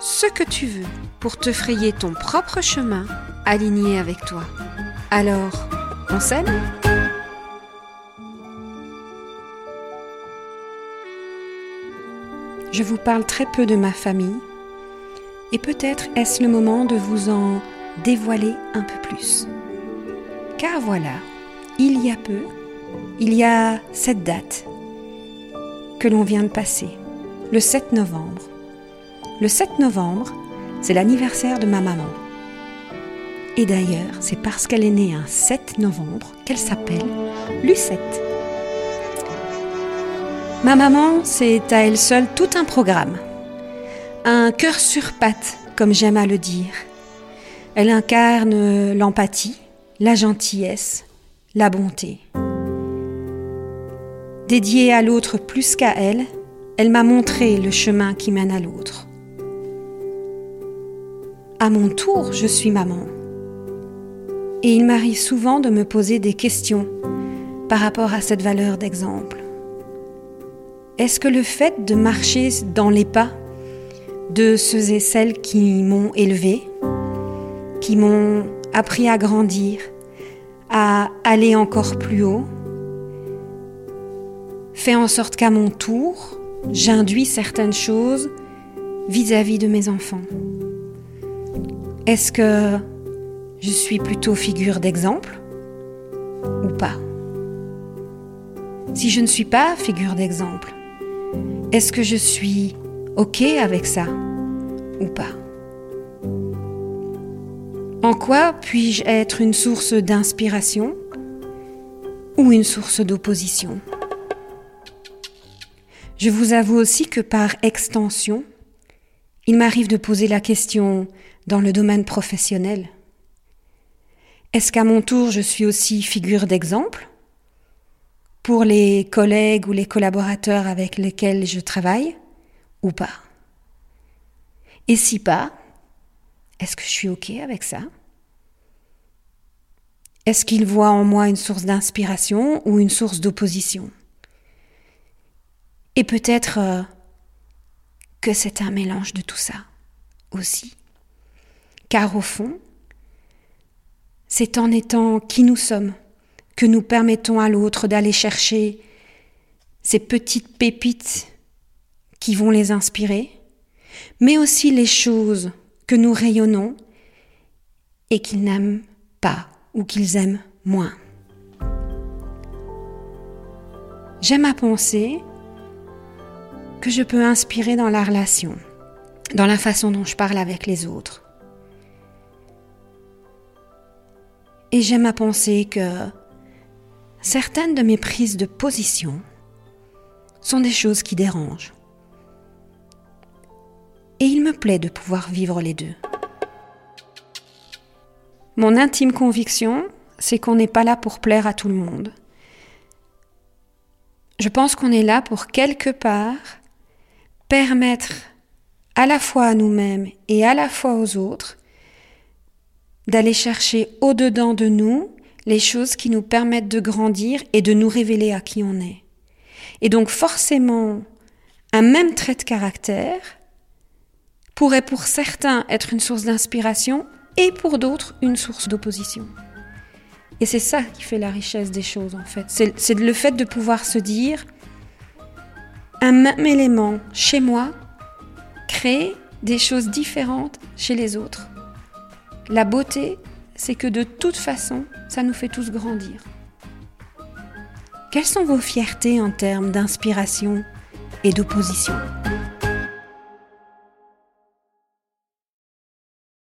ce que tu veux pour te frayer ton propre chemin aligné avec toi. Alors, on s'aime Je vous parle très peu de ma famille et peut-être est-ce le moment de vous en dévoiler un peu plus. Car voilà, il y a peu, il y a cette date que l'on vient de passer, le 7 novembre. Le 7 novembre, c'est l'anniversaire de ma maman. Et d'ailleurs, c'est parce qu'elle est née un 7 novembre qu'elle s'appelle Lucette. Ma maman, c'est à elle seule tout un programme. Un cœur sur pattes, comme j'aime à le dire. Elle incarne l'empathie, la gentillesse, la bonté. Dédiée à l'autre plus qu'à elle, elle m'a montré le chemin qui mène à l'autre. À mon tour, je suis maman. Et il m'arrive souvent de me poser des questions par rapport à cette valeur d'exemple. Est-ce que le fait de marcher dans les pas de ceux et celles qui m'ont élevé, qui m'ont appris à grandir, à aller encore plus haut, fait en sorte qu'à mon tour, j'induis certaines choses vis-à-vis -vis de mes enfants? Est-ce que je suis plutôt figure d'exemple ou pas? Si je ne suis pas figure d'exemple, est-ce que je suis OK avec ça ou pas? En quoi puis-je être une source d'inspiration ou une source d'opposition? Je vous avoue aussi que par extension, il m'arrive de poser la question dans le domaine professionnel. Est-ce qu'à mon tour je suis aussi figure d'exemple pour les collègues ou les collaborateurs avec lesquels je travaille ou pas? Et si pas, est-ce que je suis OK avec ça? Est-ce qu'ils voient en moi une source d'inspiration ou une source d'opposition? Et peut-être euh, que c'est un mélange de tout ça aussi. Car au fond, c'est en étant qui nous sommes que nous permettons à l'autre d'aller chercher ces petites pépites qui vont les inspirer, mais aussi les choses que nous rayonnons et qu'ils n'aiment pas ou qu'ils aiment moins. J'aime à penser que je peux inspirer dans la relation, dans la façon dont je parle avec les autres. Et j'aime à penser que certaines de mes prises de position sont des choses qui dérangent. Et il me plaît de pouvoir vivre les deux. Mon intime conviction, c'est qu'on n'est pas là pour plaire à tout le monde. Je pense qu'on est là pour quelque part permettre à la fois à nous-mêmes et à la fois aux autres d'aller chercher au-dedans de nous les choses qui nous permettent de grandir et de nous révéler à qui on est. Et donc forcément, un même trait de caractère pourrait pour certains être une source d'inspiration et pour d'autres une source d'opposition. Et c'est ça qui fait la richesse des choses en fait. C'est le fait de pouvoir se dire, un même élément chez moi crée des choses différentes chez les autres. La beauté, c'est que de toute façon, ça nous fait tous grandir. Quelles sont vos fiertés en termes d'inspiration et d'opposition?